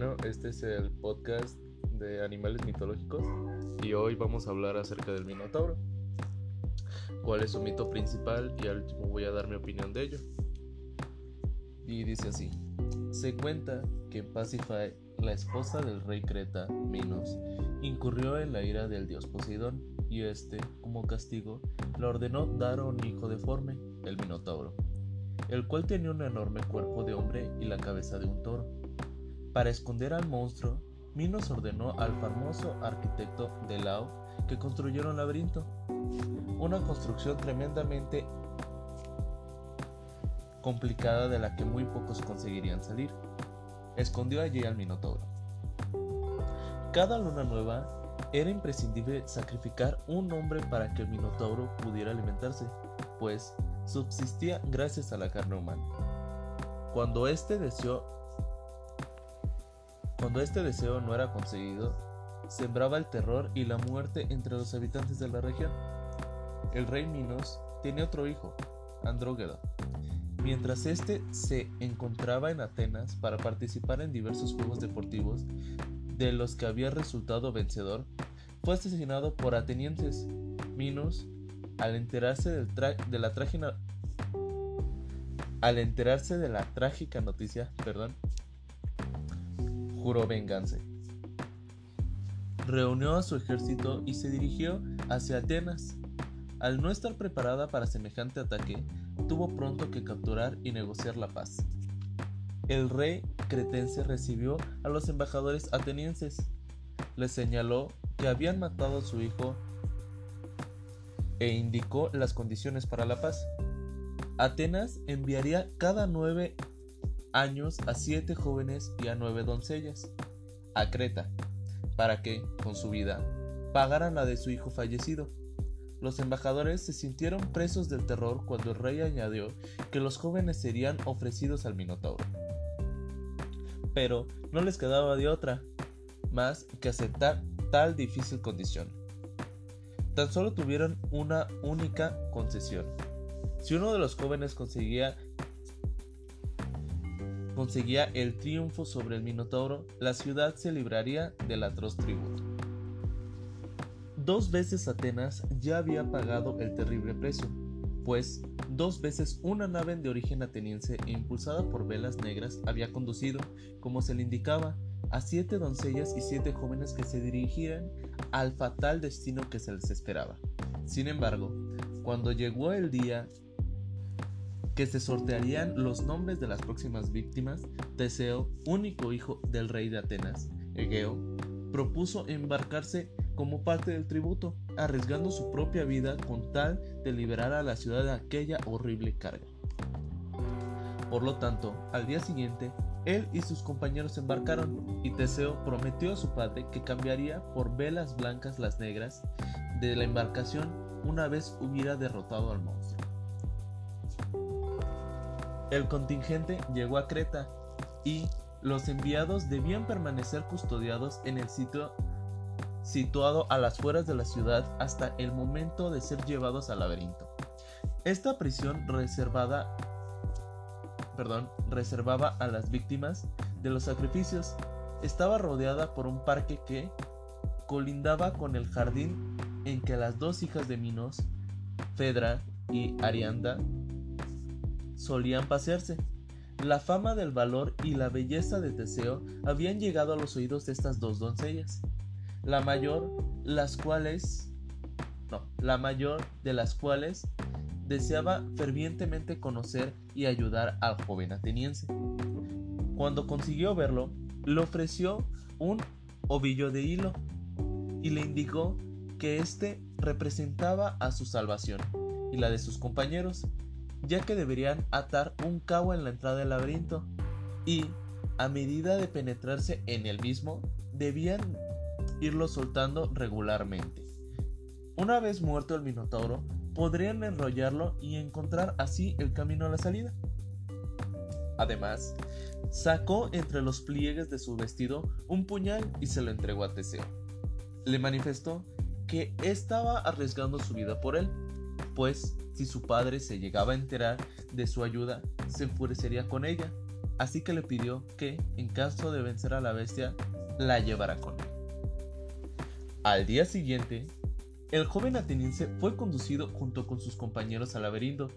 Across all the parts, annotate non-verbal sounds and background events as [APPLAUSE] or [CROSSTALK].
Bueno, este es el podcast de animales mitológicos y hoy vamos a hablar acerca del Minotauro. ¿Cuál es su mito principal? Y al último voy a dar mi opinión de ello. Y dice así: Se cuenta que Pasífae, la esposa del rey Creta, Minos, incurrió en la ira del dios Poseidón y este, como castigo, le ordenó dar a un hijo deforme, el Minotauro, el cual tenía un enorme cuerpo de hombre y la cabeza de un toro. Para esconder al monstruo, Minos ordenó al famoso arquitecto Delao que construyera un laberinto, una construcción tremendamente complicada de la que muy pocos conseguirían salir. Escondió allí al Minotauro. Cada luna nueva era imprescindible sacrificar un hombre para que el Minotauro pudiera alimentarse, pues subsistía gracias a la carne humana. Cuando este deseó cuando este deseo no era conseguido, sembraba el terror y la muerte entre los habitantes de la región. El rey Minos tenía otro hijo, Andrógeda. Mientras éste se encontraba en Atenas para participar en diversos juegos deportivos de los que había resultado vencedor, fue asesinado por atenienses. Minos, al enterarse de la trágica al enterarse de la trágica noticia, perdón, juró venganza. Reunió a su ejército y se dirigió hacia Atenas. Al no estar preparada para semejante ataque, tuvo pronto que capturar y negociar la paz. El rey cretense recibió a los embajadores atenienses. Les señaló que habían matado a su hijo e indicó las condiciones para la paz. Atenas enviaría cada nueve años a siete jóvenes y a nueve doncellas a Creta, para que, con su vida, pagaran la de su hijo fallecido. Los embajadores se sintieron presos del terror cuando el rey añadió que los jóvenes serían ofrecidos al Minotauro. Pero no les quedaba de otra más que aceptar tal difícil condición. Tan solo tuvieron una única concesión. Si uno de los jóvenes conseguía conseguía el triunfo sobre el Minotauro, la ciudad se libraría del atroz tributo. Dos veces Atenas ya había pagado el terrible precio, pues dos veces una nave de origen ateniense impulsada por velas negras había conducido, como se le indicaba, a siete doncellas y siete jóvenes que se dirigían al fatal destino que se les esperaba. Sin embargo, cuando llegó el día que se sortearían los nombres de las próximas víctimas, Teseo, único hijo del rey de Atenas, Egeo, propuso embarcarse como parte del tributo, arriesgando su propia vida con tal de liberar a la ciudad de aquella horrible carga. Por lo tanto, al día siguiente, él y sus compañeros embarcaron, y Teseo prometió a su padre que cambiaría por velas blancas las negras de la embarcación una vez hubiera derrotado al monstruo. El contingente llegó a Creta y los enviados debían permanecer custodiados en el sitio situado a las fueras de la ciudad hasta el momento de ser llevados al laberinto. Esta prisión reservada, perdón, reservaba a las víctimas de los sacrificios. Estaba rodeada por un parque que colindaba con el jardín en que las dos hijas de Minos, Fedra y Arianda, solían pasearse. La fama del valor y la belleza de Teseo habían llegado a los oídos de estas dos doncellas, la mayor, las cuales, no, la mayor de las cuales deseaba fervientemente conocer y ayudar al joven ateniense. Cuando consiguió verlo, le ofreció un ovillo de hilo y le indicó que éste representaba a su salvación y la de sus compañeros, ya que deberían atar un cabo en la entrada del laberinto y, a medida de penetrarse en el mismo, debían irlo soltando regularmente. Una vez muerto el Minotauro, podrían enrollarlo y encontrar así el camino a la salida. Además, sacó entre los pliegues de su vestido un puñal y se lo entregó a Teseo. Le manifestó que estaba arriesgando su vida por él, pues si su padre se llegaba a enterar de su ayuda, se enfurecería con ella, así que le pidió que, en caso de vencer a la bestia, la llevara con él. Al día siguiente, el joven ateniense fue conducido junto con sus compañeros al laberinto,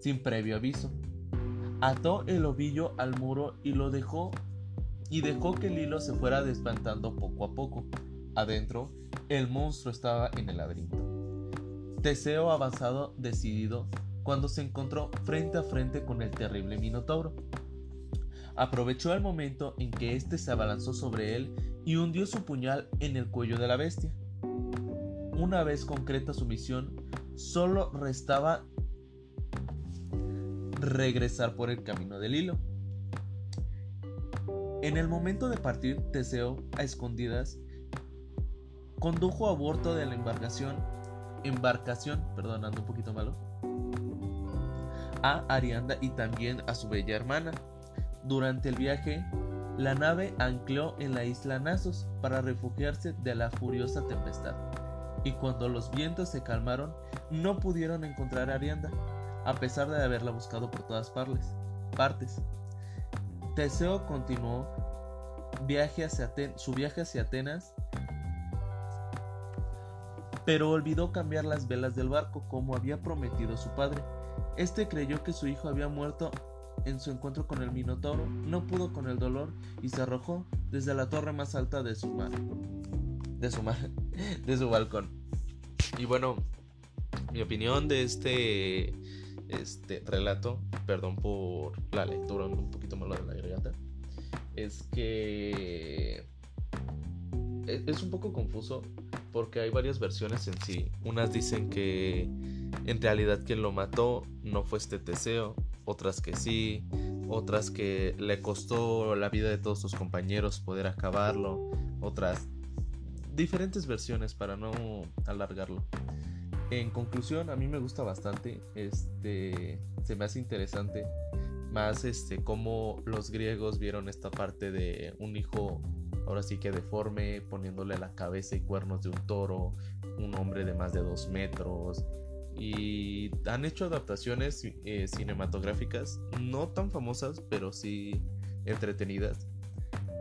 sin previo aviso. Ató el ovillo al muro y lo dejó y dejó que el hilo se fuera despantando poco a poco. Adentro, el monstruo estaba en el laberinto. Teseo avanzado decidido cuando se encontró frente a frente con el terrible Minotauro. Aprovechó el momento en que éste se abalanzó sobre él y hundió su puñal en el cuello de la bestia. Una vez concreta su misión, solo restaba regresar por el camino del hilo. En el momento de partir, Teseo, a escondidas, condujo a bordo de la embarcación, embarcación, perdonando un poquito malo, a Arianda y también a su bella hermana. Durante el viaje, la nave ancló en la isla Nasos para refugiarse de la furiosa tempestad. Y cuando los vientos se calmaron, no pudieron encontrar a Arianda, a pesar de haberla buscado por todas partes. Teseo continuó viaje su viaje hacia Atenas, pero olvidó cambiar las velas del barco como había prometido su padre. Este creyó que su hijo había muerto en su encuentro con el Minotauro, no pudo con el dolor y se arrojó desde la torre más alta de su mar. De su mar, [LAUGHS] de su balcón. Y bueno, mi opinión de este este relato, perdón por la lectura un poquito malo de la garganta, es que e-, es un poco confuso porque hay varias versiones en sí. Unas dicen que en realidad quien lo mató no fue este Teseo, otras que sí, otras que le costó la vida de todos sus compañeros poder acabarlo, otras diferentes versiones para no alargarlo. En conclusión, a mí me gusta bastante, este, se me hace interesante más este cómo los griegos vieron esta parte de un hijo ahora sí que deforme, poniéndole la cabeza y cuernos de un toro, un hombre de más de dos metros. Y han hecho adaptaciones eh, cinematográficas no tan famosas, pero sí entretenidas.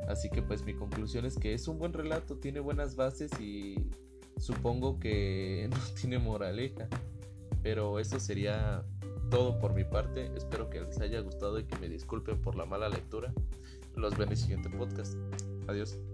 Así que pues mi conclusión es que es un buen relato, tiene buenas bases y supongo que [LAUGHS] no tiene moraleja. Pero eso sería todo por mi parte. Espero que les haya gustado y que me disculpen por la mala lectura. Los veo en el siguiente podcast. Adiós.